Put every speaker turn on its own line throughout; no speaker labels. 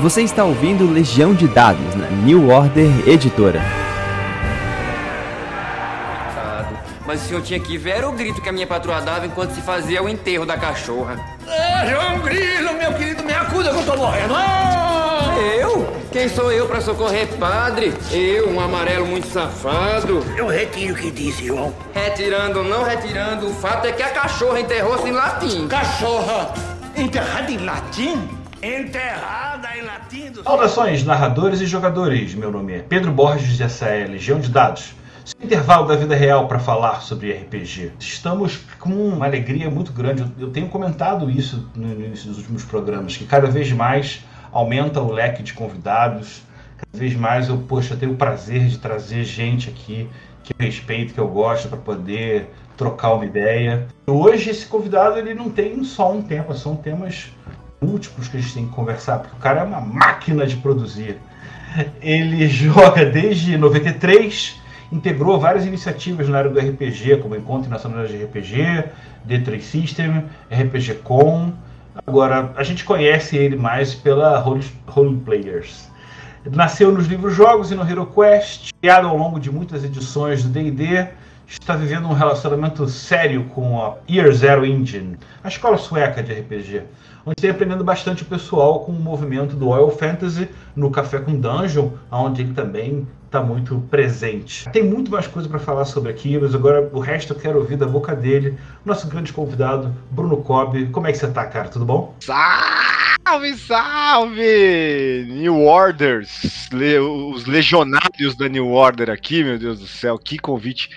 Você está ouvindo Legião de Dados na New Order Editora.
Mas o senhor tinha que ver o grito que a minha patroa dava enquanto se fazia o enterro da cachorra.
É, João Grilo, meu querido, me acuda que eu tô morrendo. Ah!
Eu? Quem sou eu pra socorrer padre? Eu, um amarelo muito safado.
Eu retiro o que disse, João.
Retirando ou não retirando, o fato é que a cachorra enterrou-se em latim.
Cachorra enterrada em latim? Enterrada.
Saudações, narradores e jogadores. Meu nome é Pedro Borges e essa é Legião de Dados. Seu intervalo da vida real para falar sobre RPG. Estamos com uma alegria muito grande. Eu tenho comentado isso no início dos últimos programas, que cada vez mais aumenta o leque de convidados. Cada vez mais eu, poxa, tenho o prazer de trazer gente aqui que eu respeito, que eu gosto, para poder trocar uma ideia. Hoje esse convidado ele não tem só um tema, são temas múltiplos que a gente tem que conversar, porque o cara é uma máquina de produzir. Ele joga desde 93 integrou várias iniciativas na área do RPG, como Encontro Nacional de RPG, D3 System, RPG Com. Agora, a gente conhece ele mais pela Role, Players. Nasceu nos livros jogos e no Hero Quest, criado ao longo de muitas edições do D&D, está vivendo um relacionamento sério com a Year Zero Engine, a escola sueca de RPG, onde está aprendendo bastante o pessoal com o movimento do Oil Fantasy no Café com Dungeon, onde ele também está muito presente. Tem muito mais coisa para falar sobre aqui, mas agora o resto eu quero ouvir da boca dele. Nosso grande convidado, Bruno Cobb. Como é que você tá, cara? Tudo bom?
Salve, salve! New Orders, os legionários da New Order aqui, meu Deus do céu, que convite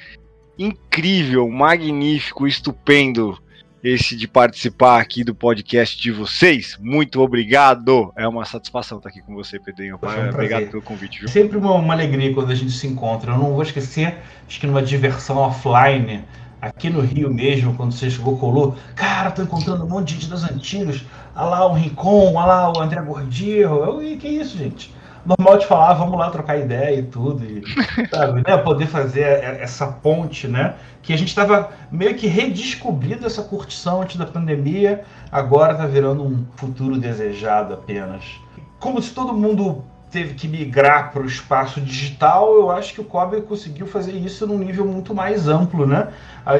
incrível, magnífico, estupendo esse de participar aqui do podcast de vocês. Muito obrigado. É uma satisfação estar aqui com você, Pedrinho.
um
obrigado pelo convite. Viu?
Sempre uma, uma, alegria quando a gente se encontra. Eu não vou esquecer, acho que numa diversão offline, aqui no Rio mesmo, quando você chegou, colou. Cara, tô encontrando um monte de gente das antigas. Olha lá o Rincon, olha lá o André Gordillo. Eu, e que isso, gente? Normal de falar, vamos lá trocar ideia e tudo, e, sabe, né, poder fazer essa ponte, né, que a gente estava meio que redescobrindo essa curtição antes da pandemia, agora está virando um futuro desejado apenas. Como se todo mundo teve que migrar para o espaço digital, eu acho que o Kobe conseguiu fazer isso num nível muito mais amplo, né?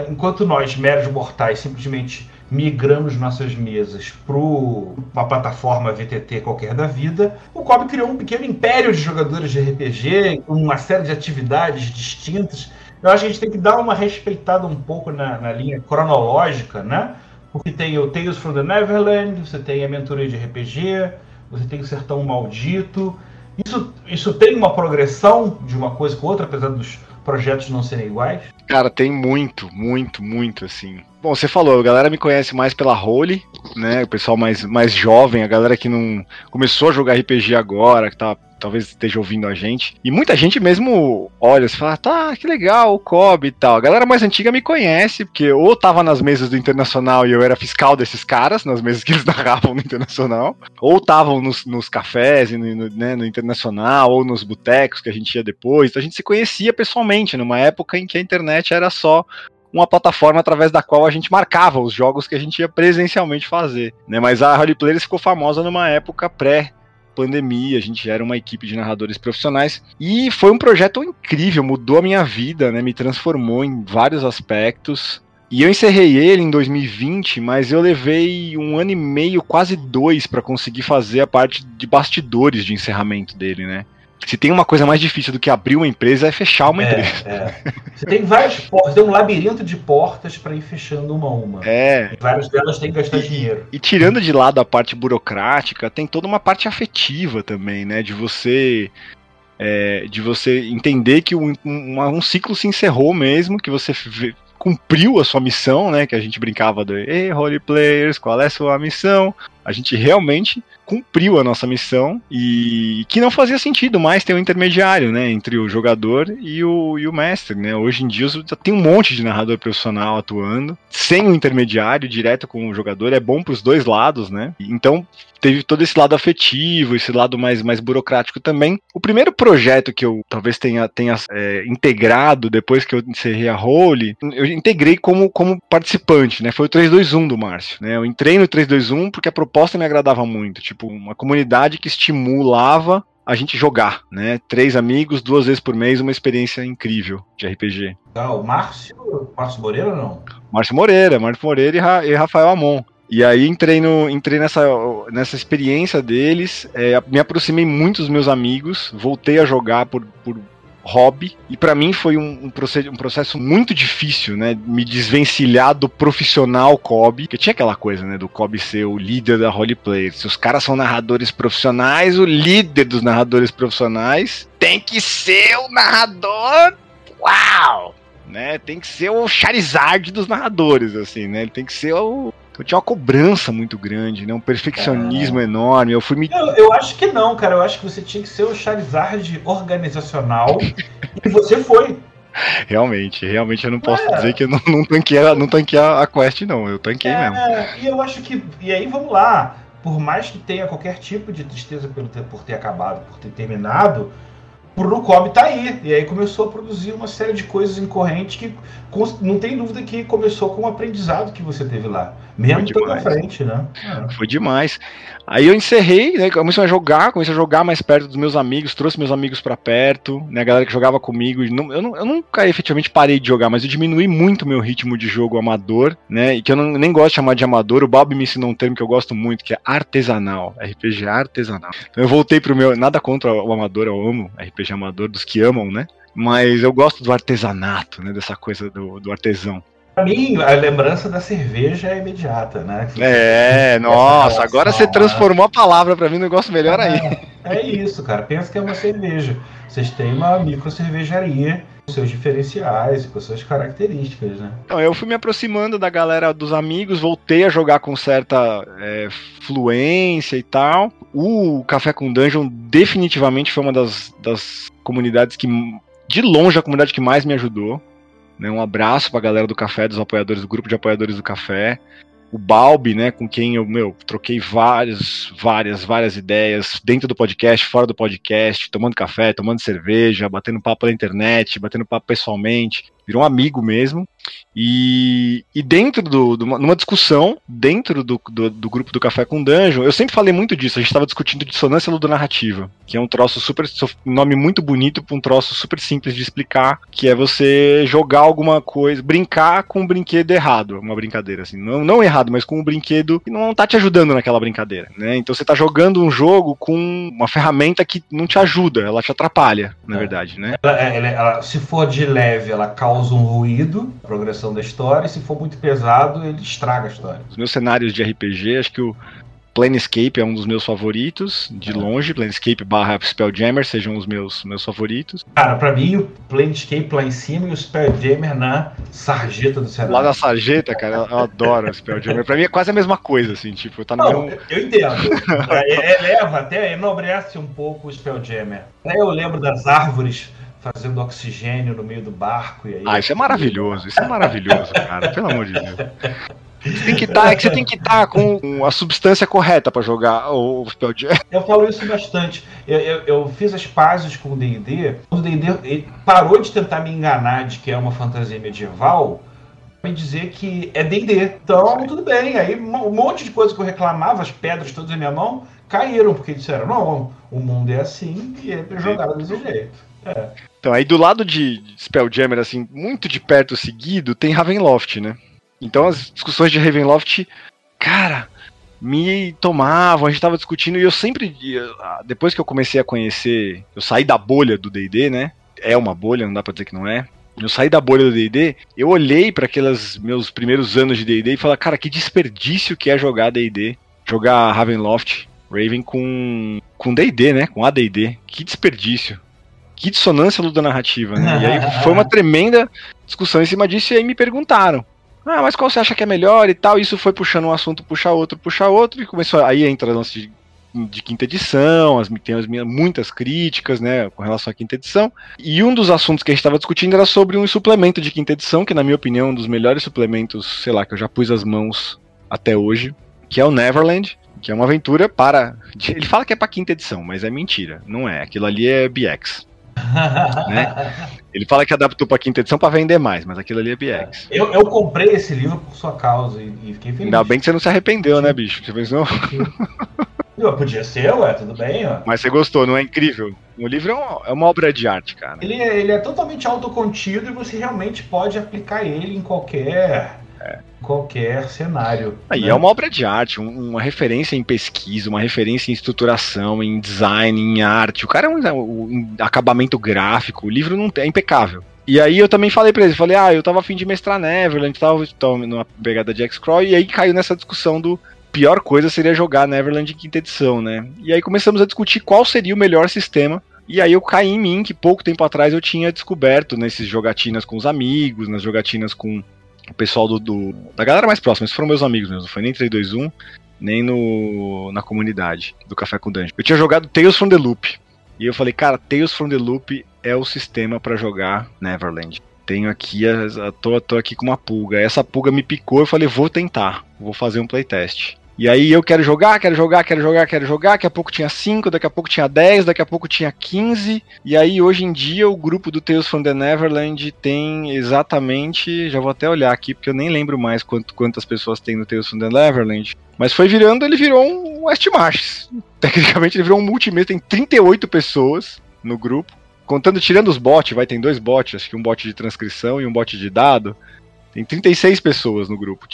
Enquanto nós, meros mortais, simplesmente migramos nossas mesas para uma plataforma VTT qualquer da vida, o Kobe criou um pequeno império de jogadores de RPG, uma série de atividades distintas. Eu acho que a gente tem que dar uma respeitada um pouco na, na linha cronológica, né? Porque tem o Tales from the Neverland, você tem a mentoria de RPG, você tem o Sertão Maldito. Isso, isso tem uma progressão de uma coisa com outra, apesar dos projetos não serem iguais?
Cara, tem muito, muito, muito, assim. Bom, você falou, a galera me conhece mais pela Role, né? O pessoal mais, mais jovem, a galera que não começou a jogar RPG agora, que tá talvez esteja ouvindo a gente. E muita gente mesmo olha e fala, tá, que legal, o Kobe e tal. A galera mais antiga me conhece, porque ou tava nas mesas do Internacional e eu era fiscal desses caras, nas mesas que eles narravam no Internacional, ou estavam nos, nos cafés, no, né, no Internacional, ou nos botecos que a gente ia depois. Então a gente se conhecia pessoalmente, numa época em que a internet era só uma plataforma através da qual a gente marcava os jogos que a gente ia presencialmente fazer, né? Mas a Role Players ficou famosa numa época pré pandemia, a gente era uma equipe de narradores profissionais e foi um projeto incrível, mudou a minha vida, né? Me transformou em vários aspectos. E eu encerrei ele em 2020, mas eu levei um ano e meio, quase dois, para conseguir fazer a parte de bastidores de encerramento dele, né? Se tem uma coisa mais difícil do que abrir uma empresa é fechar uma
é,
empresa.
É. Você tem várias portas, tem um labirinto de portas para ir fechando uma a uma.
É.
E várias delas têm que gastar
e,
dinheiro.
E tirando de lado a parte burocrática, tem toda uma parte afetiva também, né? De você é, de você entender que um, um, um, ciclo se encerrou mesmo, que você cumpriu a sua missão, né? Que a gente brincava do Ei, Holy Players, qual é a sua missão? A gente realmente cumpriu a nossa missão e que não fazia sentido mais ter um intermediário, né, entre o jogador e o, e o mestre, né? Hoje em dia tem um monte de narrador profissional atuando, sem o um intermediário, direto com o jogador, é bom para os dois lados, né? Então teve todo esse lado afetivo, esse lado mais, mais burocrático também. O primeiro projeto que eu talvez tenha, tenha é, integrado depois que eu encerrei a Role, eu integrei como, como participante, né? Foi o 321 do Márcio, né? Eu entrei no 321 porque a proposta me agradava muito, tipo, uma comunidade que estimulava a gente jogar, né? Três amigos, duas vezes por mês, uma experiência incrível de RPG.
Ah, o Márcio, Márcio Moreira não?
Márcio Moreira, Márcio Moreira e, Ra e Rafael Amon. E aí entrei, no, entrei nessa, nessa experiência deles, é, me aproximei muito dos meus amigos, voltei a jogar por, por hobby. E para mim foi um, um, processo, um, processo, muito difícil, né? Me desvencilhar do profissional Kobe. Que tinha aquela coisa, né? Do Kobe ser o líder da roleplay. Se os caras são narradores profissionais, o líder dos narradores profissionais tem que ser o narrador. Uau! Né? Tem que ser o Charizard dos narradores, assim, né? Ele tem que ser o eu tinha uma cobrança muito grande, né? Um perfeccionismo é. enorme. Eu fui me.
Eu, eu, acho que não, cara. Eu acho que você tinha que ser o Charizard organizacional e você foi.
Realmente, realmente eu não posso é. dizer que eu não, não tanquei, não tanquei a, a quest, não. Eu tanquei é, mesmo.
E eu acho que. E aí, vamos lá. Por mais que tenha qualquer tipo de tristeza pelo ter, por ter acabado, por ter terminado, Bruno Cobb tá aí. E aí começou a produzir uma série de coisas incorrentes que não tem dúvida que começou com o aprendizado que você teve lá. Mesmo à frente, né?
É. Foi demais. Aí eu encerrei, né? Comecei a jogar, comecei a jogar mais perto dos meus amigos, trouxe meus amigos para perto, né? A galera que jogava comigo. Não, eu, não, eu nunca efetivamente parei de jogar, mas eu diminui muito meu ritmo de jogo amador, né? E que eu não, nem gosto de chamar de amador. O Bob me ensinou um termo que eu gosto muito, que é artesanal. RPG artesanal. Então eu voltei pro meu. Nada contra o amador, eu amo RPG amador, dos que amam, né? Mas eu gosto do artesanato, né? Dessa coisa do, do artesão.
Pra mim, a lembrança da cerveja é imediata, né?
Que é, nossa, agora você transformou a palavra para mim um negócio melhor aí.
É, é isso, cara. Pensa que é uma cerveja. Vocês têm uma micro cervejaria com seus diferenciais, com suas características, né?
Então, eu fui me aproximando da galera dos amigos, voltei a jogar com certa é, fluência e tal. O Café com Dungeon definitivamente foi uma das, das comunidades que, de longe, a comunidade que mais me ajudou. Né? Um abraço pra galera do café, dos apoiadores, do grupo de apoiadores do café. O Balbi, né, com quem eu, meu, troquei várias, várias, várias ideias dentro do podcast, fora do podcast, tomando café, tomando cerveja, batendo papo na internet, batendo papo pessoalmente virou um amigo mesmo. E, e dentro do, do numa discussão, dentro do, do, do, grupo do Café com Dungeon, eu sempre falei muito disso. A gente estava discutindo dissonância ludonarrativa, que é um troço super. um nome muito bonito para um troço super simples de explicar, que é você jogar alguma coisa, brincar com um brinquedo errado. Uma brincadeira, assim. Não, não errado, mas com um brinquedo que não tá te ajudando naquela brincadeira. Né? Então você tá jogando um jogo com uma ferramenta que não te ajuda, ela te atrapalha, na é. verdade, né?
Ela, ela, ela, se for de leve, ela causa causa um ruído, progressão da história, e se for muito pesado, ele estraga a história.
Os meus cenários de RPG, acho que o Planescape é um dos meus favoritos, de longe. Planescape barra Spelljammer sejam os meus, meus favoritos.
Cara, pra mim, o Planescape lá em cima e o Spelljammer na sarjeta do cenário.
Lá na sarjeta, cara, eu adoro o Spelljammer. Pra mim é quase a mesma coisa, assim, tipo, tá no
Não, eu entendo. Eleva, é, até enobrece um pouco o Spelljammer. Eu lembro das árvores fazendo oxigênio no meio do barco. E aí...
Ah, isso é maravilhoso, isso é maravilhoso, cara, pelo amor de Deus. Você tem que tá, é que você tem que estar tá com a substância correta para jogar o Spell Jam.
Eu falo isso bastante. Eu, eu, eu fiz as pazes com o D&D. O D&D parou de tentar me enganar de que é uma fantasia medieval me dizer que é D&D. Então, tudo bem. Aí um monte de coisa que eu reclamava, as pedras todas na minha mão, caíram, porque disseram, não, o mundo é assim e é jogado desse jeito.
Então, aí do lado de Spelljammer, assim, muito de perto seguido, tem Ravenloft, né? Então as discussões de Ravenloft, cara, me tomavam, a gente tava discutindo e eu sempre, depois que eu comecei a conhecer, eu saí da bolha do D&D, né? É uma bolha, não dá pra dizer que não é. Eu saí da bolha do D&D, eu olhei para aqueles meus primeiros anos de D&D e falei, cara, que desperdício que é jogar D&D, jogar Ravenloft, Raven com com D&D, né? Com AD&D. Que desperdício que dissonância ludonarrativa, né? E aí foi uma tremenda discussão em cima disso, e aí me perguntaram. Ah, mas qual você acha que é melhor e tal? Isso foi puxando um assunto, puxa outro, puxa outro, e começou. Aí entra lance de, de quinta edição, as, tem as minhas, muitas críticas, né, com relação à quinta edição. E um dos assuntos que a gente estava discutindo era sobre um suplemento de quinta edição, que na minha opinião é um dos melhores suplementos, sei lá, que eu já pus as mãos até hoje, que é o Neverland, que é uma aventura para. Ele fala que é para quinta edição, mas é mentira, não é. Aquilo ali é BX. né? Ele fala que adaptou pra quinta edição pra vender mais, mas aquilo ali é BX.
Eu, eu comprei esse livro por sua causa e, e fiquei feliz.
Ainda bem que você não se arrependeu, né, bicho? Você pensou?
Podia ser, ué, tudo bem, ó.
Mas você gostou, não é incrível? O livro é uma, é uma obra de arte, cara.
Ele é, ele é totalmente autocontido e você realmente pode aplicar ele em qualquer. Qualquer cenário.
Aí
né?
é uma obra de arte, um- uma referência em pesquisa, uma referência em estruturação, em design, em arte. O cara é um, um acabamento gráfico, o livro não é impecável. E aí eu também falei pra ele, falei, ah, eu tava afim de mestrar Neverland, tava, tava numa pegada de X-Crawl, e aí caiu nessa discussão do pior coisa seria jogar Neverland em quinta edição, né? E aí começamos a discutir qual seria o melhor sistema. E aí eu caí em mim, que pouco tempo atrás eu tinha descoberto nesses jogatinas com os amigos, nas jogatinas com o pessoal do, do- da galera mais próxima, esses foram meus amigos mesmo, não foi nem 321, nem no na comunidade do Café com Dungeon. Eu tinha jogado Tales from the Loop. E eu falei, cara, Tales from the Loop é o sistema pra jogar Neverland. Tenho aqui, a, a- tô, tô aqui com uma pulga. Essa pulga me picou, eu falei, vou tentar, vou fazer um playtest. E aí eu quero jogar, quero jogar, quero jogar, quero jogar. Daqui a pouco tinha 5, daqui a pouco tinha 10, daqui a pouco tinha 15. E aí hoje em dia o grupo do Tales from the Neverland tem exatamente. Já vou até olhar aqui, porque eu nem lembro mais quanto, quantas pessoas tem no Tales from the Neverland. Mas foi virando, ele virou um West Marches. Tecnicamente ele virou um multimesa, tem 38 pessoas no grupo. Contando, tirando os bots, vai, tem dois bots, acho que um bot de transcrição e um bot de dado. Tem 36 pessoas no grupo,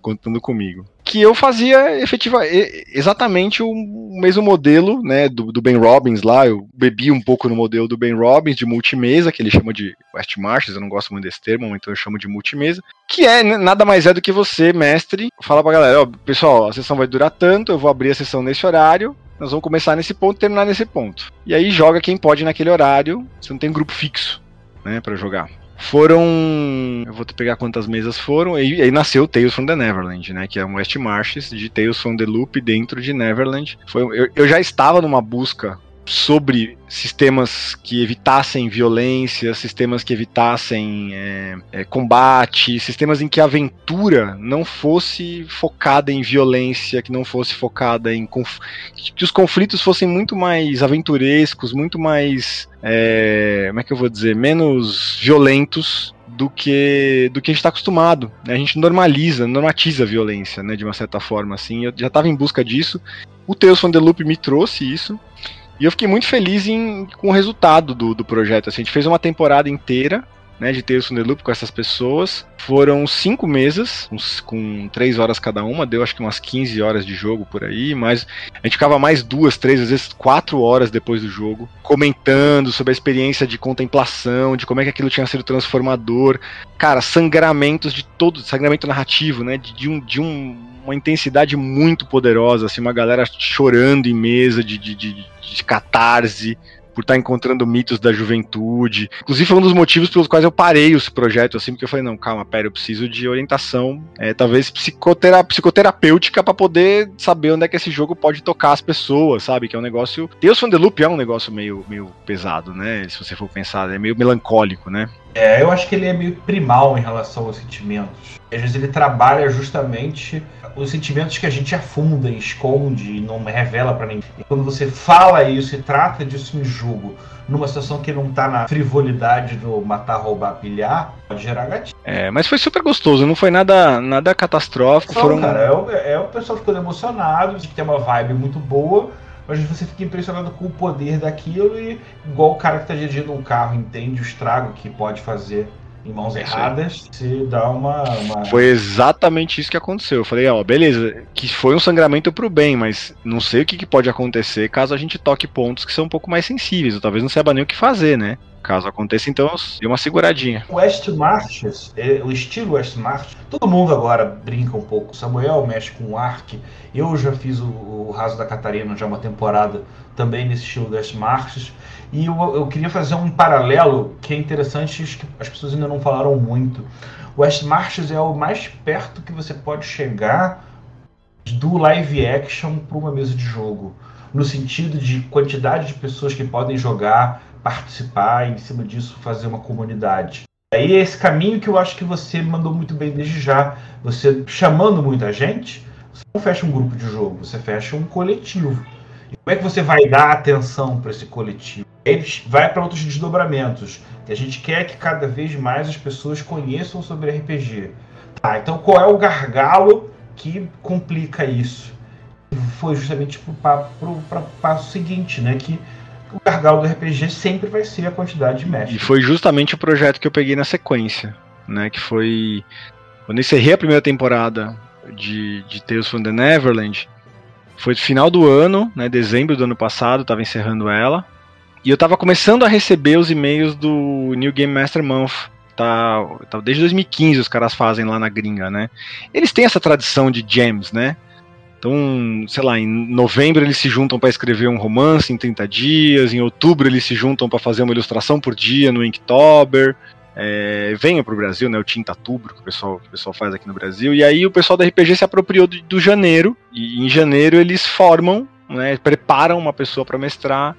contando comigo. Que eu fazia efetiva, exatamente o mesmo modelo né, do, do Ben Robbins lá. Eu bebi um pouco no modelo do Ben Robbins de multimesa, que ele chama de West Marches, eu não gosto muito desse termo, então eu chamo de multimesa. Que é né, nada mais é do que você, mestre, fala pra galera: ó, pessoal, a sessão vai durar tanto, eu vou abrir a sessão nesse horário. Nós vamos começar nesse ponto e terminar nesse ponto. E aí joga quem pode naquele horário. Você não tem grupo fixo, né, para jogar. Foram. Eu vou pegar quantas mesas foram. E aí nasceu Tales from the Neverland, né? Que é um West Marches de Tales from the Loop dentro de Neverland. Foi, eu, eu já estava numa busca sobre sistemas que evitassem violência, sistemas que evitassem é, é, combate, sistemas em que a aventura não fosse focada em violência, que não fosse focada em conf... que os conflitos fossem muito mais aventurescos, muito mais é, como é que eu vou dizer, menos violentos do que do que a gente está acostumado. né? A gente normaliza, normatiza a violência, né, de uma certa forma. Assim, eu já estava em busca disso. O Tales from the Loop me trouxe isso. E eu fiquei muito feliz em, com o resultado do, do projeto. Assim, a gente fez uma temporada inteira né, de Tales from the Loop com essas pessoas. Foram cinco mesas, uns- com três horas cada uma, deu acho que umas 15 horas de jogo por aí, mas a gente ficava mais duas, três, às vezes quatro horas depois do jogo, comentando sobre a experiência de contemplação, de como é que aquilo tinha sido transformador. Cara, sangramentos de todo, sangramento narrativo, né? De, de um, de um, uma intensidade muito poderosa, assim, uma galera chorando em mesa de, de, de, de catarse. Por estar encontrando mitos da juventude. Inclusive, foi um dos motivos pelos quais eu parei esse projeto, assim, porque eu falei, não, calma, pera, eu preciso de orientação, é, talvez psicotera psicoterapêutica para poder saber onde é que esse jogo pode tocar as pessoas, sabe? Que é um negócio. Deus from the Loop é um negócio meio, meio pesado, né? Se você for pensar, é meio melancólico, né?
É, eu acho que ele é meio primal em relação aos sentimentos. Às vezes ele trabalha justamente os sentimentos que a gente afunda, esconde e não revela pra ninguém. E quando você fala isso e trata disso em jogo, numa situação que não tá na frivolidade do matar, roubar, pilhar, pode gerar gatilho.
É, mas foi super gostoso, não foi nada, nada catastrófico.
Não,
foram...
cara, é o, é o pessoal ficando emocionado, tem uma vibe muito boa, mas você fica impressionado com o poder daquilo e igual o cara que tá dirigindo um carro entende o estrago que pode fazer em mãos erradas, você dá uma. uma...
Foi exatamente isso que aconteceu. Eu falei, ó, beleza, que foi um sangramento pro bem, mas não sei o que, que pode acontecer caso a gente toque pontos que são um pouco mais sensíveis. Eu talvez não saiba nem o que fazer, né? Caso aconteça, então dei uma seguradinha.
West Marches, é, o estilo West Marches, todo mundo agora brinca um pouco. Samuel mexe com o Ark, eu já fiz o, o Raso da Catarina já uma temporada também nesse estilo West Marches. E eu, eu queria fazer um paralelo que é interessante, que as pessoas ainda não falaram muito. O West Marches é o mais perto que você pode chegar do live action para uma mesa de jogo. No sentido de quantidade de pessoas que podem jogar, participar e, em cima disso, fazer uma comunidade. Aí é esse caminho que eu acho que você mandou muito bem desde já. Você chamando muita gente, você não fecha um grupo de jogo, você fecha um coletivo. E como é que você vai dar atenção para esse coletivo? Ele vai para outros desdobramentos. Que a gente quer que cada vez mais as pessoas conheçam sobre RPG. Tá, então qual é o gargalo que complica isso? Foi justamente para o passo seguinte, né? Que o gargalo do RPG sempre vai ser a quantidade de mestres.
E foi justamente o projeto que eu peguei na sequência, né? Que foi quando eu encerrei a primeira temporada de, de Tales from the Neverland. Foi final do ano, né? Dezembro do ano passado, estava encerrando ela. E eu estava começando a receber os e-mails do New Game Master Month. Tá, tá, desde 2015 os caras fazem lá na gringa, né? Eles têm essa tradição de jams, né? Então, sei lá, em novembro eles se juntam para escrever um romance em 30 dias, em outubro eles se juntam para fazer uma ilustração por dia no Inktober. É, venha para o Brasil, né, o Tintatubro, que o pessoal, que o pessoal faz aqui no Brasil, e aí o pessoal da RPG se apropriou do, do janeiro, e em janeiro eles formam, né, preparam uma pessoa para mestrar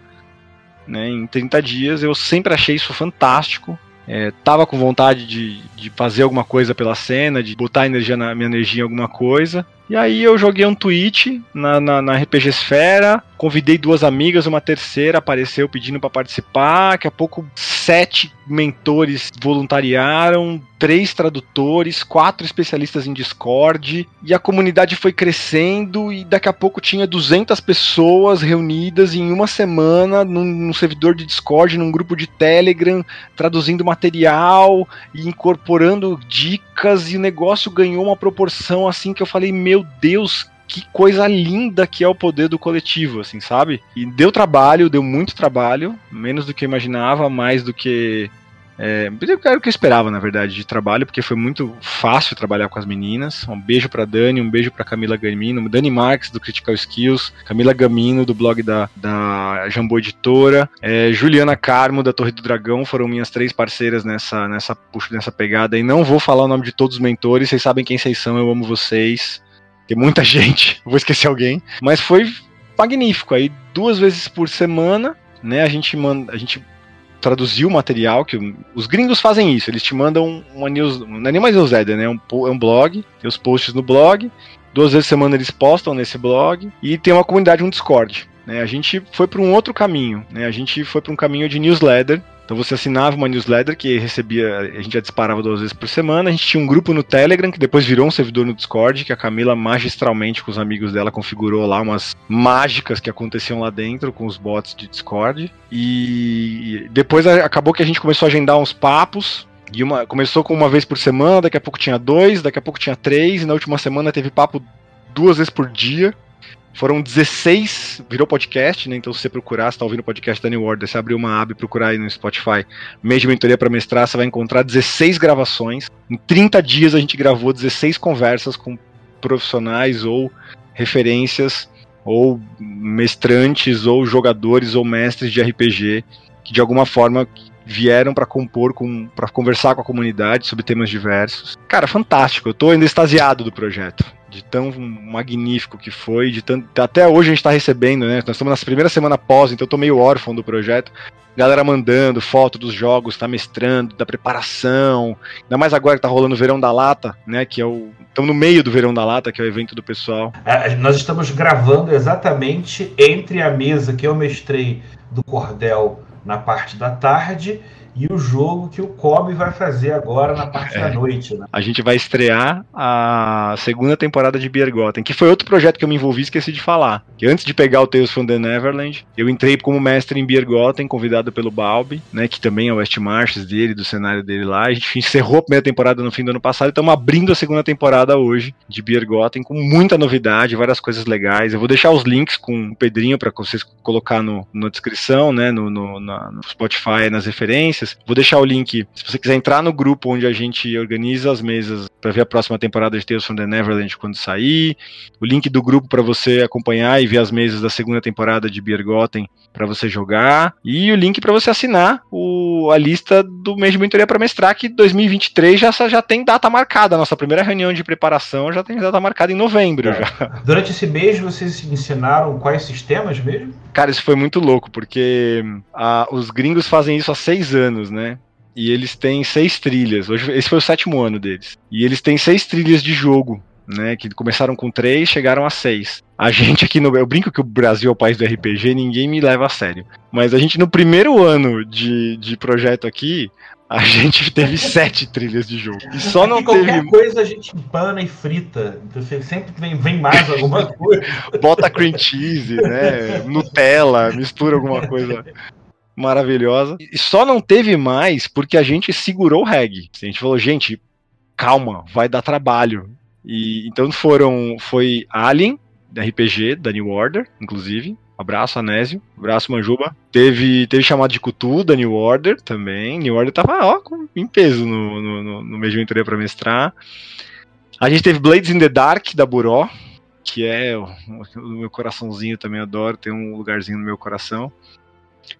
né, em 30 dias. Eu sempre achei isso fantástico. É, tava com vontade de, de fazer alguma coisa pela cena, de botar energia na, minha energia em alguma coisa. E aí eu joguei um tweet na, na, na RPG Esfera, convidei duas amigas, uma terceira apareceu pedindo para participar. Daqui a pouco sete mentores voluntariaram, três tradutores, quatro especialistas em Discord, e a comunidade foi crescendo e daqui a pouco tinha 200 pessoas reunidas em uma semana num, num servidor de Discord, num grupo de Telegram, traduzindo material e incorporando dicas e o negócio ganhou uma proporção assim que eu falei, meu Deus, que coisa linda que é o poder do coletivo, assim, sabe? E deu trabalho, deu muito trabalho, menos do que eu imaginava, mais do que. É, era o que eu esperava, na verdade, de trabalho, porque foi muito fácil trabalhar com as meninas. Um beijo pra Dani, um beijo pra Camila Gamino, Dani Marques, do Critical Skills, Camila Gamino, do blog da, da Jambô Editora, é, Juliana Carmo, da Torre do Dragão, foram minhas três parceiras nessa, nessa, nessa pegada. E não vou falar o nome de todos os mentores, vocês sabem quem vocês são, eu amo vocês. Tem muita gente, vou esquecer alguém. Mas foi magnífico. Aí duas vezes por semana, né? A gente manda, a gente traduziu o material que os gringos fazem isso. Eles te mandam uma news, não é nem mais newsletter, né? Um, é um blog, tem os posts no blog. Duas vezes por semana eles postam nesse blog e tem uma comunidade, um Discord. Né? A gente foi para um outro caminho, né? A gente foi para um caminho de newsletter então você assinava uma newsletter que recebia, a gente já disparava duas vezes por semana. A gente tinha um grupo no Telegram que depois virou um servidor no Discord, que a Camila magistralmente com os amigos dela configurou lá umas mágicas que aconteciam lá dentro com os bots de Discord. E depois acabou que a gente começou a agendar uns papos. E uma, começou com uma vez por semana, daqui a pouco tinha dois, daqui a pouco tinha três, e na última semana teve papo duas vezes por dia. Foram 16, virou podcast, né? Então, se você procurar, você tá ouvindo o podcast da New Order, você abrir uma aba e procurar aí no Spotify, mês de mentoria para mestrar, você vai encontrar 16 gravações. Em 30 dias a gente gravou 16 conversas com profissionais ou referências ou mestrantes ou jogadores ou mestres de RPG que de alguma forma vieram para compor com para conversar com a comunidade sobre temas diversos. Cara, fantástico. Eu tô ainda extasiado do projeto de tão magnífico que foi, de tanto, até hoje a gente está recebendo, né? Nós estamos na primeira semana pós, então eu tô meio órfão do projeto. Galera mandando foto dos jogos, tá mestrando, da preparação. Ainda mais agora que tá rolando o Verão da Lata, né? Que é o. Estamos no meio do Verão da Lata, que é o evento do pessoal.
É, nós estamos gravando exatamente entre a mesa que eu mestrei do Cordel na parte da tarde e o jogo que o Kobe vai fazer agora na parte é. da noite. Né?
A gente vai estrear a segunda temporada de Beer Gotham, que foi outro projeto que eu me envolvi e esqueci de falar. Que antes de pegar o Tales from the Neverland, eu entrei como mestre em Beer Gotham, convidado pelo Balbi, né, que também é o West Marches dele, do cenário dele lá. A gente encerrou a primeira temporada no fim do ano passado e estamos abrindo a segunda temporada hoje de Beer Gotham, com muita novidade, várias coisas legais. Eu vou deixar os links com o Pedrinho para vocês colocar no, na descrição, né, no, no, na, no Spotify, nas referências Vou deixar o link, se você quiser entrar no grupo onde a gente organiza as mesas para ver a próxima temporada de Tales from the Neverland quando sair, o link do grupo para você acompanhar e ver as mesas da segunda temporada de Beer Gotham para você jogar e o link para você assinar o, a lista do mês de mentoria para mestrar que 2023 já, já tem data marcada. A nossa primeira reunião de preparação já tem data marcada em novembro. É. Já.
Durante esse mês vocês ensinaram quais sistemas mesmo?
Cara, isso foi muito louco porque a, os gringos fazem isso há seis anos anos, né? E eles têm seis trilhas. Hoje, esse foi o sétimo ano deles. E eles têm seis trilhas de jogo né? Que começaram com três, chegaram a seis. A gente aqui no. Eu brinco que o Brasil é o país do RPG, ninguém me leva a sério. Mas a gente, no primeiro ano de, de projeto aqui, a gente teve sete trilhas de jogo. E só não
Aqui qualquer
teve.
coisa a gente bana e frita. Então sempre vem, vem mais alguma coisa.
Bota cream cheese, né? Nutella, mistura alguma coisa maravilhosa. E só não teve mais porque a gente segurou o reggae. A gente falou, gente, calma, vai dar trabalho. E então foram. Foi Alien, da RPG, da New Order, inclusive. Abraço, Anésio. Abraço, Manjuba. Teve, teve chamado de Cutu, da New Order também. New Order tava, ó, em peso no, no, no, no mês de mentoria pra mestrar. A gente teve Blades in the Dark, da Buró, que é o, o meu coraçãozinho também adoro, tem um lugarzinho no meu coração.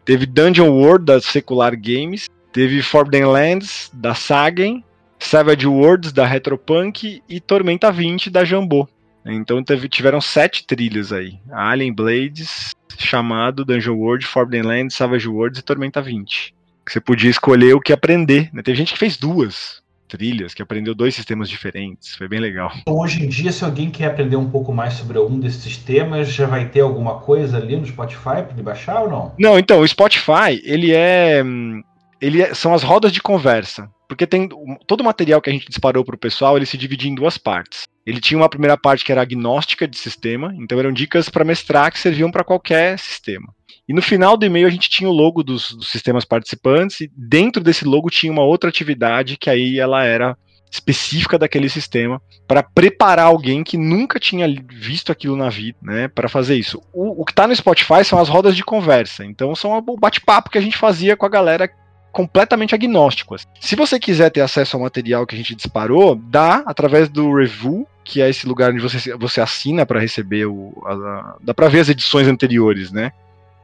Teve Dungeon World, da Secular Games. Teve Forbidden Lands, da Sagen. Savage Worlds, da Retropunk. E Tormenta 20, da Jambô. Então teve, tiveram sete trilhas aí. Alien Blades, Chamado, Dungeon World, Forbidden Lands, Savage Worlds e Tormenta 20. Que Você podia escolher o que aprender. Né? Teve gente que fez duas trilhas, que aprendeu dois sistemas diferentes. Foi bem legal.
Hoje em dia, se alguém quer aprender um pouco mais sobre algum desses sistemas, já vai ter alguma coisa ali no Spotify para ele baixar ou não?
Não, então, o Spotify, ele é. hum, Ele é- são as rodas de conversa. Porque tem todo o material que a gente disparou para o pessoal, ele se dividia em duas partes. Ele tinha uma primeira parte que era agnóstica de sistema, então eram dicas para mestrar que serviam para qualquer sistema. E no final do e-mail a gente tinha o logo dos, dos sistemas participantes, e dentro desse logo tinha uma outra atividade que aí ela era específica daquele sistema para preparar alguém que nunca tinha visto aquilo na vida, né, para fazer isso. O, o que está no Spotify são as rodas de conversa, então são o bate-papo que a gente fazia com a galera completamente agnósticos. Se você quiser ter acesso ao material que a gente disparou, dá através do Review, que é esse lugar onde você, você assina para receber o. A, a, dá para ver as edições anteriores, né?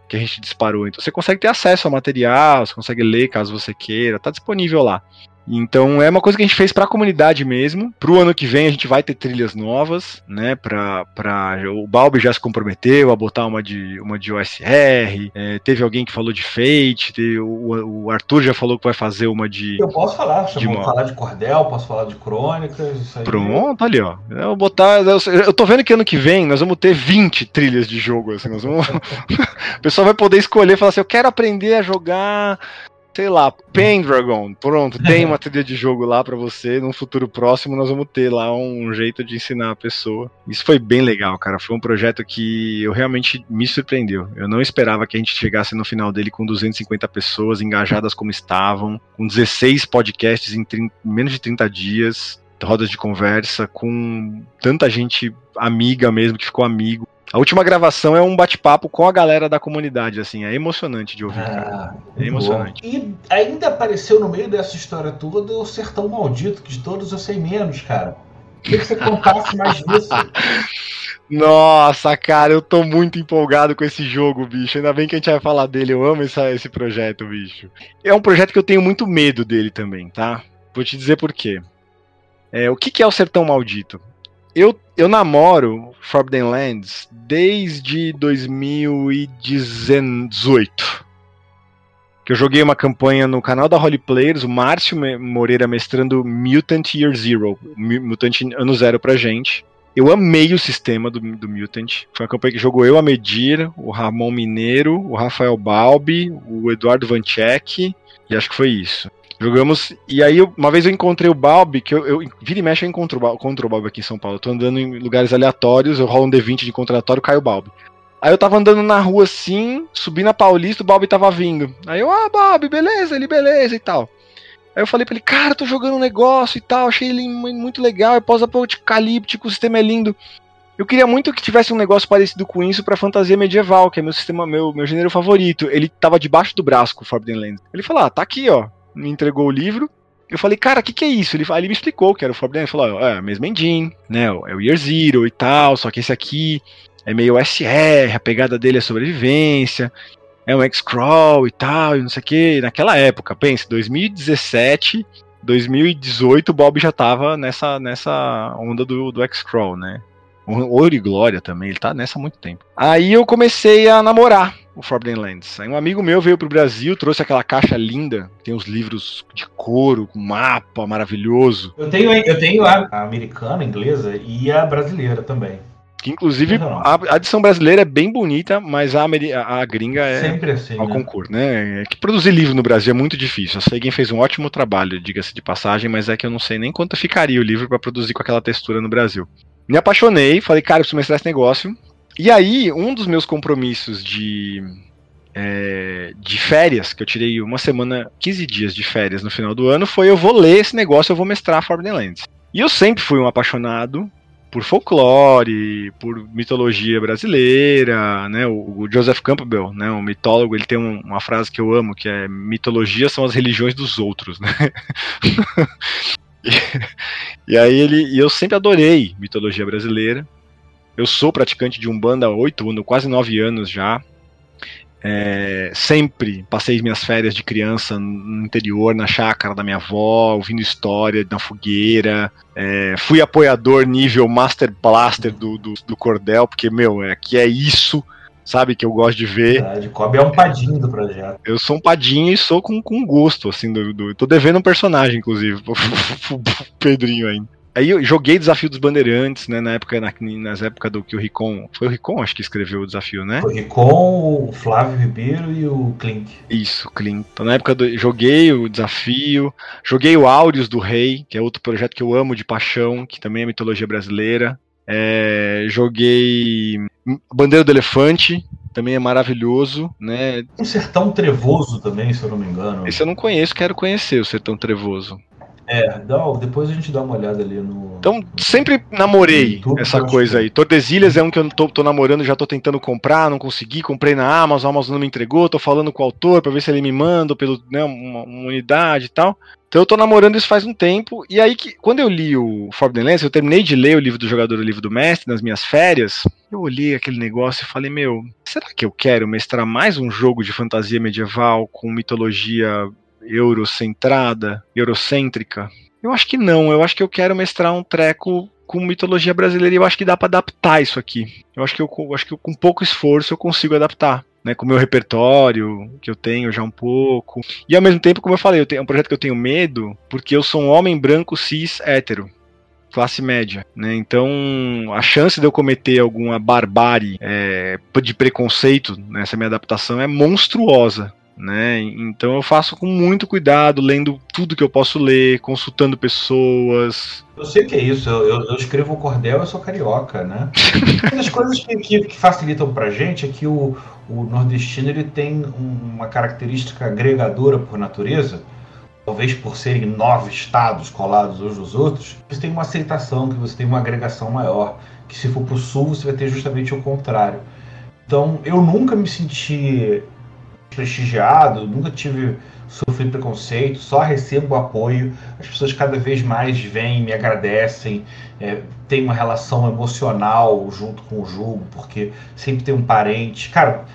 Que a gente disparou. Então você consegue ter acesso ao material, você consegue ler caso você queira, tá disponível lá. Então é uma coisa que a gente fez para a comunidade mesmo. Pro ano que vem a gente vai ter trilhas novas, né? Pra, pra, o Balbi já se comprometeu a botar uma de, uma de OSR. É, teve alguém que falou de Fate. Teve, o, o, Arthur já falou que vai fazer uma de.
Eu posso falar,
de uma-
falar de cordel, posso falar de crônicas, isso aí.
Pronto, ali, ó. Eu vou botar. Eu, eu tô vendo que ano que vem nós vamos ter 20 trilhas de jogo. Assim, nós vamos... o pessoal vai poder escolher falar assim: eu quero aprender a jogar. Sei lá, Pendragon. Pronto, tem uma trilha de jogo lá pra você. Num futuro próximo, nós vamos ter lá um jeito de ensinar a pessoa. Isso foi bem legal, cara. Foi um projeto que eu realmente me surpreendeu. Eu não esperava que a gente chegasse no final dele com 250 pessoas engajadas como estavam, com 16 podcasts em 30 menos de 30 dias rodas de conversa com tanta gente amiga mesmo que ficou amigo. A última gravação é um bate-papo com a galera da comunidade, assim, é emocionante de ouvir, cara.
Ah,
É emocionante.
E ainda apareceu no meio dessa história toda o Sertão Maldito, que de todos eu sei menos, cara. Queria que você contasse mais disso.
Nossa, cara, eu tô muito empolgado com esse jogo, bicho. Ainda bem que a gente vai falar dele. Eu amo essa- esse projeto, bicho. É um projeto que eu tenho muito medo dele também, tá? Vou te dizer por quê. É, o que, que é o Sertão Maldito? Eu, eu namoro Forbidden Lands desde 2018. Que eu joguei uma campanha no canal da Holy Players, o Márcio Moreira mestrando Mutant Year Zero, Mu- Mutant Ano Zero pra gente. Eu amei o sistema do, do Mutant. Foi uma campanha que jogou eu, a Medir, o Ramon Mineiro, o Rafael Balbi, o Eduardo Vanchek, e acho que foi isso. Jogamos, e aí uma vez eu encontrei o Balbi, que eu, eu vira e mexe eu encontro, encontro o Balbi aqui em São Paulo. Eu tô andando em lugares aleatórios, eu rolo um D20 de encontro aleatório, cai o Balbi. Aí eu tava andando na rua assim, subi na Paulista, o Balbi tava vindo. Aí eu, ah, Balbi, beleza, ele beleza e tal. Aí eu falei pra ele, cara, tô jogando um negócio e tal, achei ele mu- muito legal, é pós-apocalíptico, o sistema é lindo. Eu queria muito que tivesse um negócio parecido com isso pra fantasia medieval, que é meu sistema, meu, meu gênero favorito. Ele tava debaixo do braço com o Forbidden Lands. Ele falou, ah, tá aqui, ó. Me entregou o livro. Eu falei, cara, o que, que é isso? Ele, ele me explicou que era o Forbidden. Ele falou, ó, é a mesma engine, né? É o Year Zero e tal, só que esse aqui é meio SR, a pegada dele é sobrevivência, é um X-Crawl e tal, e não sei o que. Naquela época, pense, 2017, 2018, o Bob já tava nessa, nessa onda do, do X-Crawl, né? Ouro e Glória também, ele tá nessa há muito tempo. Aí eu comecei a namorar o Forbidden Lands. Aí um amigo meu veio pro Brasil, trouxe aquela caixa linda, tem os livros de couro, com mapa maravilhoso.
Eu tenho, eu tenho a americana, a inglesa e a brasileira também.
Que inclusive a, a edição brasileira é bem bonita, mas a, a, a gringa é
sempre assim,
ao
né?
concurso, né? É que produzir livro no Brasil é muito difícil. A Sagan fez um ótimo trabalho, diga-se de passagem, mas é que eu não sei nem quanto ficaria o livro para produzir com aquela textura no Brasil. Me apaixonei, falei, cara, eu preciso mestrar esse negócio. E aí, um dos meus compromissos de é, de férias, que eu tirei uma semana, 15 dias de férias no final do ano, foi eu vou ler esse negócio, eu vou mestrar Forbidden Lands. E eu sempre fui um apaixonado por folclore, por mitologia brasileira, né? O, Joseph Campbell, né? O mitólogo, ele tem um, uma frase que eu amo, que é mitologia são as religiões dos outros, né? e, aí ele, e eu sempre adorei mitologia brasileira. Eu sou praticante de umbanda há oito anos, quase nove anos já. É, sempre passei minhas férias de criança no interior, na chácara da minha avó, ouvindo história na fogueira. É, fui apoiador nível Master Blaster do, do, do Cordel, porque, meu, é, que é isso, sabe, que eu gosto de ver.
Verdade, Kobe é um padinho do projeto.
Eu sou um padinho e sou com, com gosto, assim, do, do, tô devendo um personagem, inclusive, pro Pedrinho ainda. Aí eu joguei Desafio dos Bandeirantes, né? Na época, na, nas épocas do que o Ricon. Foi o Ricon, acho que escreveu o desafio, né?
O Ricon, o Flávio Ribeiro e o Klink.
Isso, Klink. Então na época do. Joguei o desafio. Joguei o Áureos do Rei, que é outro projeto que eu amo de paixão, que também é mitologia brasileira. É, joguei Bandeira do Elefante, também é maravilhoso, né?
Um Sertão Trevoso também, se eu não me engano.
Esse eu não conheço, quero conhecer o Sertão Trevoso.
É, dá, depois a gente dá uma olhada ali no.
Então, sempre namorei essa coisa aí. Tordesilhas é um que eu tô, tô namorando, já tô tentando comprar, não consegui, comprei na Amazon, a Amazon não me entregou, tô falando com o autor pra ver se ele me manda pelo, né, uma, uma unidade e tal. Então eu tô namorando isso faz um tempo, e aí que quando eu li o Forbidden Lands, eu terminei de ler o livro do jogador e o livro do mestre nas minhas férias, eu olhei aquele negócio e falei, meu, será que eu quero mestrar mais um jogo de fantasia medieval com mitologia eurocentrada, eurocêntrica? Eu acho que não, eu acho que eu quero mestrar um treco com mitologia brasileira e eu acho que dá para adaptar isso aqui. Eu acho que eu, eu acho que eu, com pouco esforço eu consigo adaptar. Né, com o meu repertório, que eu tenho já um pouco. E ao mesmo tempo, como eu falei, eu tenho, é um projeto que eu tenho medo, porque eu sou um homem branco cis hétero classe média, né? Então a chance de eu cometer alguma barbárie é, de preconceito nessa minha adaptação é monstruosa, né? Então eu faço com muito cuidado, lendo tudo que eu posso ler, consultando pessoas.
Eu sei que é isso, eu, eu, escrevo o cordel, eu sou carioca, né? Uma das coisas que, que, que, facilitam pra gente é que o, o nordestino ele tem uma característica agregadora por natureza, talvez por serem nove estados colados uns nos outros, você tem uma aceitação, que você tem uma agregação maior. Que se for pro sul, você vai ter justamente o contrário. Então, eu nunca me senti prestigiado, nunca tive sofri preconceito, só recebo apoio. As pessoas cada vez mais vêm, me agradecem, é, tem uma relação emocional junto com o jogo, porque sempre tem um parente. Cara,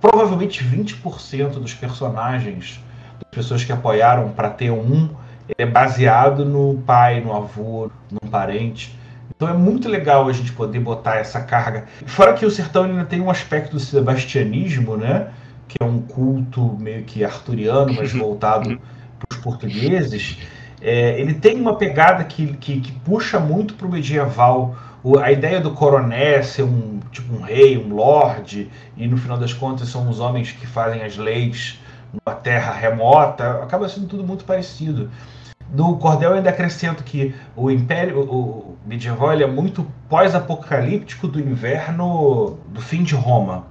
provavelmente 20% dos personagens das pessoas que apoiaram para ter um é baseado no pai, no avô, num parente. Então é muito legal a gente poder botar essa carga. Fora que o sertão ainda tem um aspecto do sebastianismo, né? Que é um culto meio que arturiano, mas voltado para os portugueses, é, ele tem uma pegada que, que, que puxa muito para o medieval. O, a ideia do coroné ser um tipo um rei, um lorde, e no final das contas são os homens que fazem as leis numa terra remota, acaba sendo tudo muito parecido. No Cordel eu ainda acrescento que o Império, o medieval, é muito pós-apocalíptico do inverno, do fim de Roma.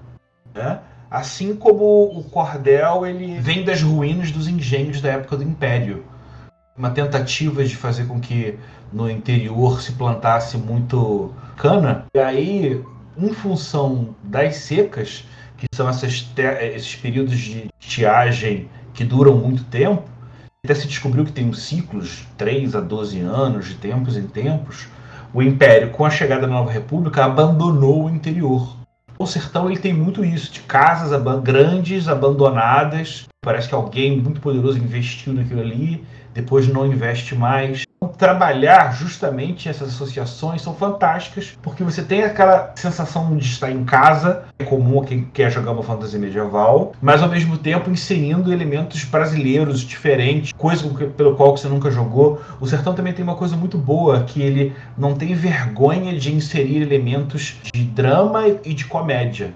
Né? Assim como o cordel ele vem das ruínas dos engenhos da época do Império. Uma tentativa de fazer com que no interior se plantasse muito cana. E aí, em função das secas, que são esses períodos de estiagem que duram muito tempo, até se descobriu que tem uns ciclos, 3 a 12 anos, de tempos em tempos, o Império, com a chegada da Nova República, abandonou o interior o sertão ele tem muito isso, de casas grandes, abandonadas. Parece que alguém muito poderoso investiu naquilo ali, depois não investe mais. Trabalhar justamente essas associações são fantásticas, porque você tem aquela sensação de estar em casa, é comum quem quer jogar uma fantasia medieval, mas ao mesmo tempo inserindo elementos brasileiros diferentes, coisa pelo qual você nunca jogou. O Sertão também tem uma coisa muito boa, que ele não tem vergonha de inserir elementos de drama e de comédia.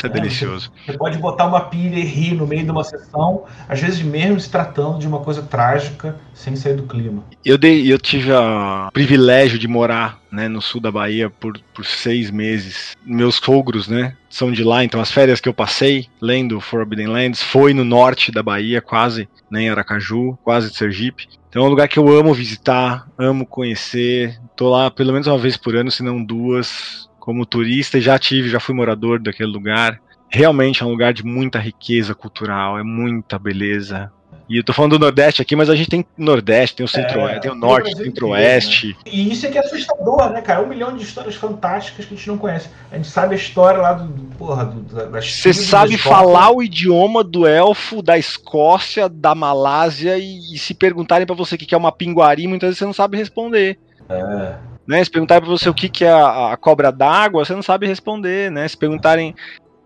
Isso é, é delicioso.
Você, você, pode botar uma pilha e rir no meio de uma sessão, às vezes mesmo se tratando de uma coisa trágica, sem sair do clima.
Eu, dei, eu tive o privilégio de morar né, no sul da Bahia por, por seis meses. Meus sogros, né, são de lá, então as férias que eu passei lendo Forbidden Lands foi no norte da Bahia, quase né, em Aracaju, quase de Sergipe. Então é um lugar que eu amo visitar, amo conhecer. Tô lá pelo menos uma vez por ano, se não duas como turista e já tive, já fui morador daquele lugar. Realmente é um lugar de muita riqueza cultural, é muita beleza. E eu tô falando do Nordeste aqui, mas a gente tem Nordeste, tem o Centro-Oeste, é, tem o Norte, Centro-Oeste.
Né? E isso é que é assustador, né, cara? Um milhão de histórias fantásticas que a gente não conhece. A gente sabe a história lá do, do porra, do, das
Você sabe falar o idioma do elfo da Escócia, da Malásia, e, e se perguntarem para você o que é uma pinguari, muitas vezes você não sabe responder. É. Né? Se perguntarem pra você o que, que é a, a cobra d'água, você não sabe responder, né? Se perguntarem.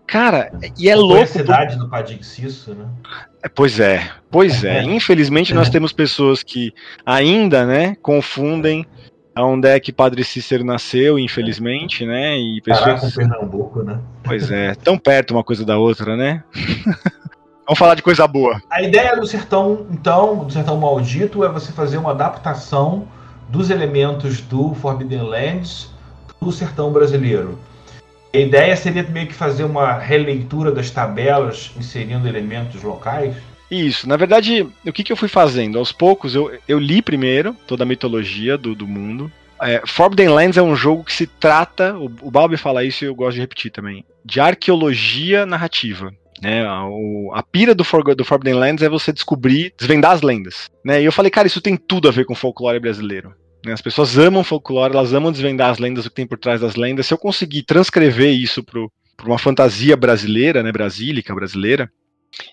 Cara, e é a louco.
Do Cisso, né?
É, pois é, pois é. Infelizmente nós temos pessoas que ainda, né, confundem onde é que Padre Cícero nasceu, infelizmente, né? E pessoas.
Caraca, Pernambuco, né?
Pois é, tão perto uma coisa da outra, né? Vamos falar de coisa boa.
A ideia do sertão, então, do sertão maldito, é você fazer uma adaptação dos elementos do Forbidden Lands do sertão brasileiro. A ideia seria meio que fazer uma releitura das tabelas, inserindo elementos locais?
Isso, na verdade, o que, que eu fui fazendo? Aos poucos, eu, eu li primeiro toda a mitologia do, do mundo. É, Forbidden Lands é um jogo que se trata, o, o Balbi fala isso e eu gosto de repetir também, de arqueologia narrativa. Né, a, a pira do, For, do Forbidden Lands é você descobrir, desvendar as lendas. Né, e eu falei, cara, isso tem tudo a ver com folclore brasileiro. Né, as pessoas amam folclore, elas amam desvendar as lendas, o que tem por trás das lendas. Se eu conseguir transcrever isso para uma fantasia brasileira, né, brasílica, brasileira,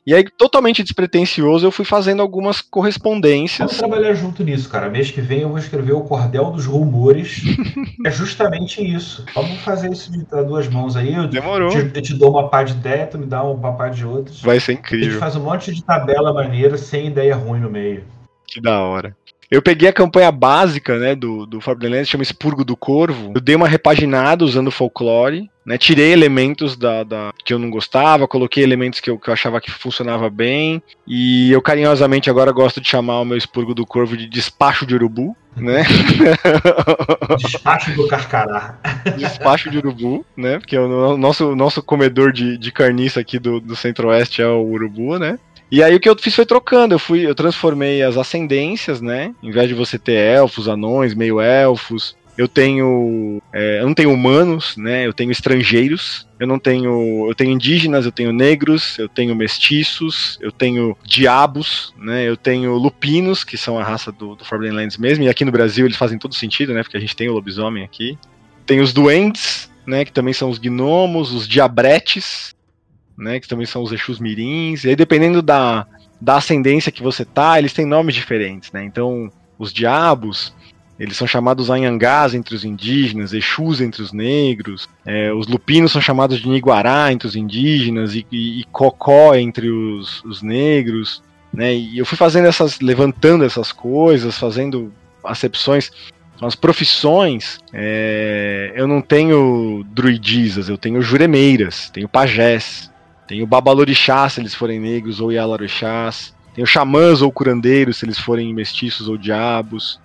e aí, totalmente despretensioso, eu fui fazendo algumas correspondências.
Vamos trabalhar junto nisso, cara. Mês que vem eu vou escrever o Cordel dos Rumores. é justamente isso. Vamos fazer isso de duas mãos aí. Eu
Demorou.
Te, eu te dou uma pá de ideia, tu me dá uma pá de outras.
Vai ser incrível. A gente
faz um monte de tabela maneira, sem ideia ruim no meio.
Que da hora. Eu peguei a campanha básica, né, do, do Lands, chama Expurgo do Corvo. Eu dei uma repaginada usando folclore, né, tirei elementos da, da, que eu não gostava, coloquei elementos que eu, que eu achava que funcionava bem, e eu carinhosamente agora gosto de chamar o meu Expurgo do Corvo de Despacho de Urubu, né?
Despacho do Carcará.
Despacho de Urubu, né? Porque o nosso, nosso comedor de, de carniça aqui do, do Centro-Oeste é o Urubu, né? E aí o que eu fiz foi trocando, eu fui, eu transformei as ascendências, né? Em vez de você ter elfos, anões, meio elfos, eu tenho, é, eu não tenho humanos, né? Eu tenho estrangeiros, eu não tenho, eu tenho indígenas, eu tenho negros, eu tenho mestiços, eu tenho diabos, né? Eu tenho lupinos, que são a raça do, do Forbidden Lands mesmo, e aqui no Brasil eles fazem todo sentido, né? Porque a gente tem o lobisomem aqui. Tem os duendes, né? Que também são os gnomos, os diabretes, né? Que também são os Exus Mirins. E aí, dependendo da, da ascendência que você tá, eles têm nomes diferentes, né? Então, os diabos, eles são chamados Anhangás entre os indígenas, Exus entre os negros, é, os lupinos são chamados de Niguará entre os indígenas e, e, e Cocó entre os, os negros, né? E eu fui fazendo essas, levantando essas coisas, fazendo acepções as profissões, é, eu não tenho druidisas, eu tenho juremeiras, tenho pajés, tem o Babalorixá, se eles forem negros, ou Yalarixás. Tem o xamãs ou curandeiros, se eles forem mestiços ou diabos.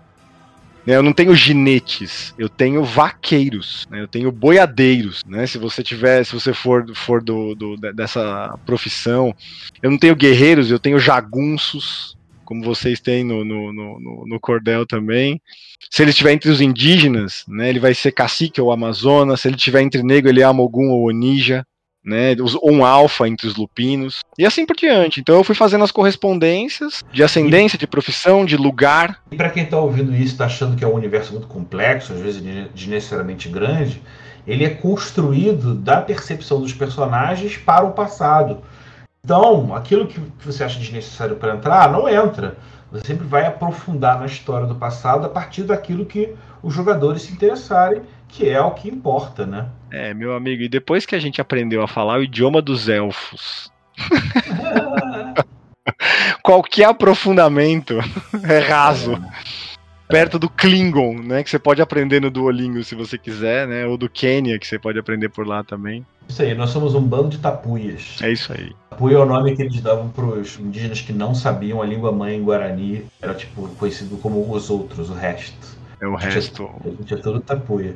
Né, eu não tenho ginetes, eu tenho vaqueiros, né? eu tenho boiadeiros, né? Se você tiver, se você for, for do, do, dessa profissão, eu não tenho guerreiros, eu tenho jagunços, como vocês têm no, no, no, no cordel também. Se ele estiver entre os indígenas, né? Ele vai ser cacique ou amazonas. Se ele estiver entre negro, ele é amogum ou onija né, um alfa entre os lupinos, e assim por diante. Então eu fui fazendo as correspondências de ascendência, de profissão, de lugar.
E para quem está ouvindo isso, está achando que é um universo muito complexo, às vezes desnecessariamente grande, ele é construído da percepção dos personagens para o passado. Então, aquilo que você acha desnecessário para entrar, não entra. Você sempre vai aprofundar na história do passado a partir daquilo que os jogadores se interessarem, que é o que importa, né?
É, meu amigo, e depois que a gente aprendeu a falar o idioma dos elfos, qualquer aprofundamento é raso. Perto do Klingon, né? Que você pode aprender no Duolingo se você quiser, né? Ou do Quênia, que você pode aprender por lá também.
Isso aí, nós somos um bando de tapuias.
É isso aí.
Tapuia é o nome que eles davam para os indígenas que não sabiam a língua mãe em Guarani. Era tipo conhecido como os outros, o resto.
É o resto.
A gente é todo tapuia.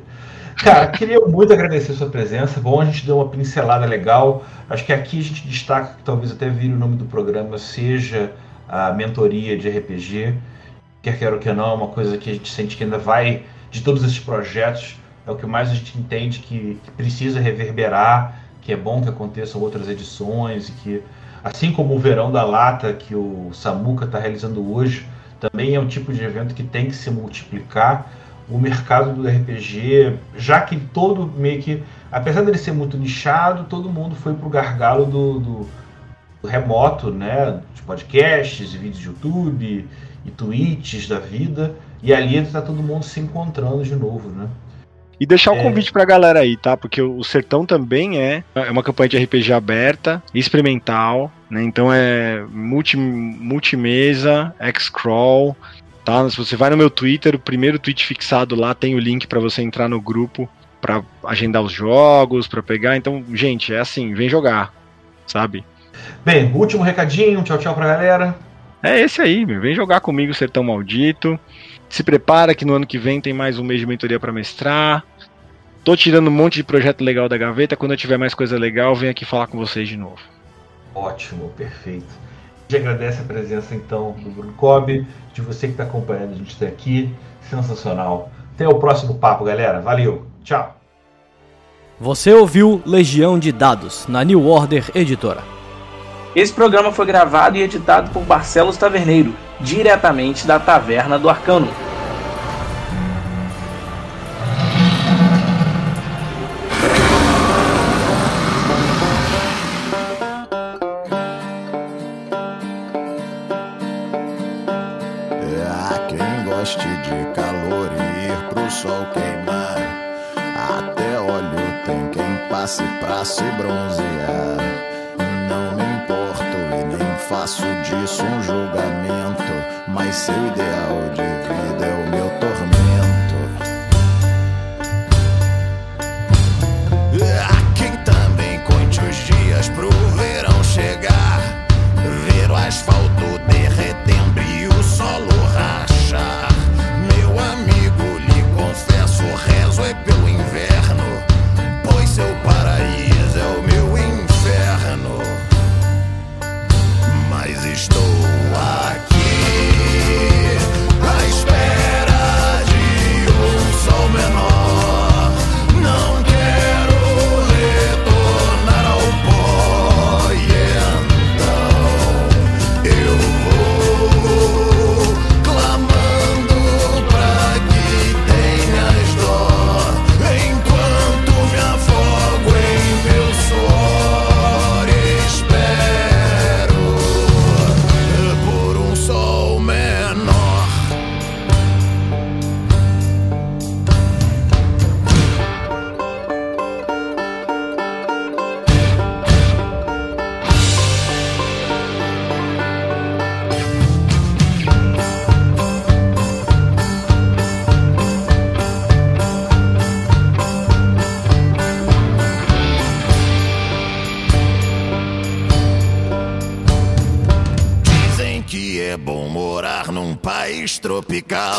Cara, queria muito agradecer a sua presença. Bom, a gente deu uma pincelada legal. Acho que aqui a gente destaca que talvez até vire o nome do programa seja a mentoria de RPG. Quer queira ou que não, é uma coisa que a gente sente que ainda vai, de todos esses projetos, é o que mais a gente entende que, que precisa reverberar, que é bom que aconteçam outras edições e que, assim como o Verão da Lata, que o Samuca está realizando hoje, também é um tipo de evento que tem que se multiplicar. O mercado do RPG, já que todo meio que, apesar dele ser muito nichado, todo mundo foi pro gargalo do, do, do remoto, né? De podcasts, vídeos de YouTube e tweets da vida. E ali está todo mundo se encontrando de novo, né?
E deixar o
É.
convite pra galera aí, tá? Porque o Sertão também é, é uma campanha de RPG aberta, experimental, né? Então é multi, multimesa, X-Crawl, tá? Se você vai no meu Twitter, o primeiro tweet fixado lá tem o link pra você entrar no grupo pra agendar os jogos, pra pegar. Então, gente, é assim, vem jogar, sabe?
Bem, último recadinho, tchau, tchau pra galera.
É esse aí, meu. Vem jogar comigo, Sertão Maldito. Se prepara que no ano que vem tem mais um mês de mentoria pra mestrar. Tô tirando um monte de projeto legal da gaveta. Quando eu tiver mais coisa legal, venho aqui falar com vocês de novo.
Ótimo, perfeito. A gente agradece a presença então do Bruno Cobb, de você que está acompanhando a gente até aqui. Sensacional. Até o próximo papo, galera. Valeu. Tchau.
Você ouviu Legião de Dados na New Order Editora.
Esse programa foi gravado e editado por Barcelos Taverneiro, diretamente da Taverna do Arcano.
Passe pra se bronzear. Não me importo e nem faço disso um julgamento. Mas seu ideal de vida país